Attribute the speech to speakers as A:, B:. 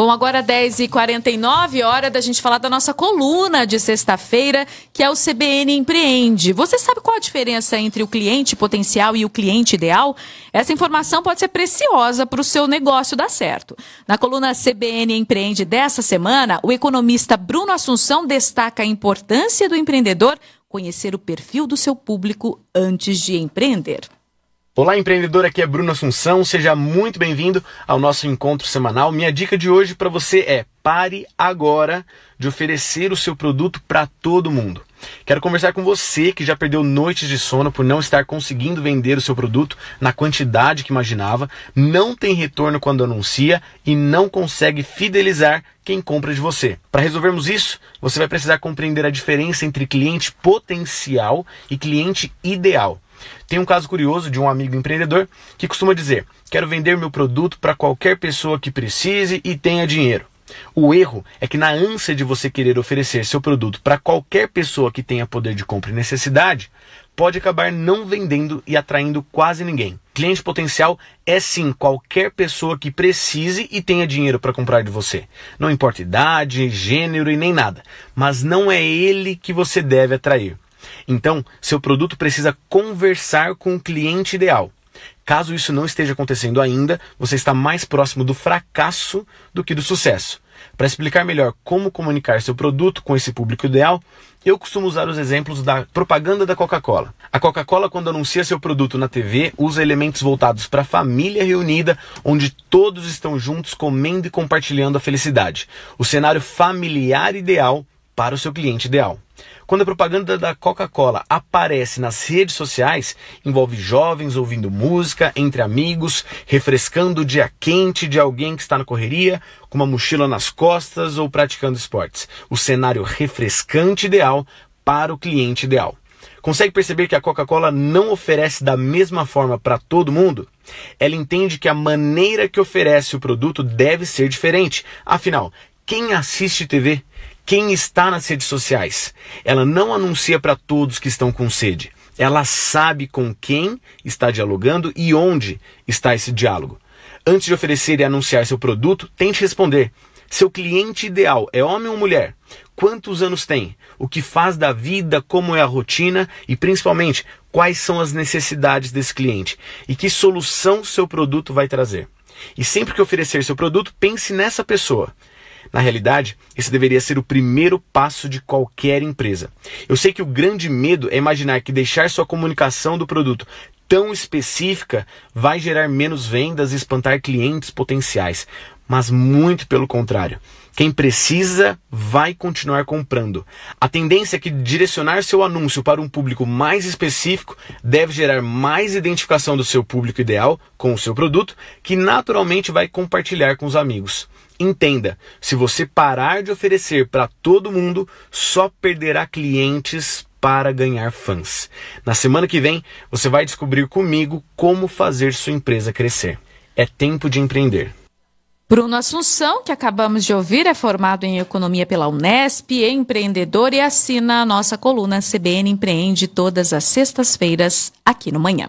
A: Bom, agora 10h49, hora da gente falar da nossa coluna de sexta-feira, que é o CBN Empreende. Você sabe qual a diferença entre o cliente potencial e o cliente ideal? Essa informação pode ser preciosa para o seu negócio dar certo. Na coluna CBN Empreende dessa semana, o economista Bruno Assunção destaca a importância do empreendedor conhecer o perfil do seu público antes de empreender.
B: Olá, empreendedor, aqui é Bruno Assunção, seja muito bem-vindo ao nosso encontro semanal. Minha dica de hoje para você é: pare agora de oferecer o seu produto para todo mundo. Quero conversar com você que já perdeu noites de sono por não estar conseguindo vender o seu produto na quantidade que imaginava, não tem retorno quando anuncia e não consegue fidelizar quem compra de você. Para resolvermos isso, você vai precisar compreender a diferença entre cliente potencial e cliente ideal. Tem um caso curioso de um amigo empreendedor que costuma dizer: Quero vender meu produto para qualquer pessoa que precise e tenha dinheiro. O erro é que, na ânsia de você querer oferecer seu produto para qualquer pessoa que tenha poder de compra e necessidade, pode acabar não vendendo e atraindo quase ninguém. Cliente potencial é sim qualquer pessoa que precise e tenha dinheiro para comprar de você. Não importa idade, gênero e nem nada, mas não é ele que você deve atrair. Então, seu produto precisa conversar com o cliente ideal. Caso isso não esteja acontecendo ainda, você está mais próximo do fracasso do que do sucesso. Para explicar melhor como comunicar seu produto com esse público ideal, eu costumo usar os exemplos da propaganda da Coca-Cola. A Coca-Cola, quando anuncia seu produto na TV, usa elementos voltados para a família reunida, onde todos estão juntos comendo e compartilhando a felicidade. O cenário familiar ideal para o seu cliente ideal. Quando a propaganda da Coca-Cola aparece nas redes sociais, envolve jovens ouvindo música, entre amigos, refrescando o dia quente de alguém que está na correria, com uma mochila nas costas ou praticando esportes. O cenário refrescante ideal para o cliente ideal. Consegue perceber que a Coca-Cola não oferece da mesma forma para todo mundo? Ela entende que a maneira que oferece o produto deve ser diferente. Afinal, quem assiste TV quem está nas redes sociais. Ela não anuncia para todos que estão com sede. Ela sabe com quem está dialogando e onde está esse diálogo. Antes de oferecer e anunciar seu produto, tente responder. Seu cliente ideal é homem ou mulher? Quantos anos tem? O que faz da vida? Como é a rotina? E principalmente, quais são as necessidades desse cliente? E que solução seu produto vai trazer? E sempre que oferecer seu produto, pense nessa pessoa. Na realidade, esse deveria ser o primeiro passo de qualquer empresa. Eu sei que o grande medo é imaginar que deixar sua comunicação do produto tão específica vai gerar menos vendas e espantar clientes potenciais, mas muito pelo contrário. Quem precisa vai continuar comprando. A tendência é que direcionar seu anúncio para um público mais específico deve gerar mais identificação do seu público ideal com o seu produto, que naturalmente vai compartilhar com os amigos. Entenda, se você parar de oferecer para todo mundo, só perderá clientes para ganhar fãs. Na semana que vem, você vai descobrir comigo como fazer sua empresa crescer. É tempo de empreender.
A: Bruno Assunção, que acabamos de ouvir, é formado em economia pela Unesp, é empreendedor e assina a nossa coluna CBN Empreende todas as sextas-feiras aqui no Manhã.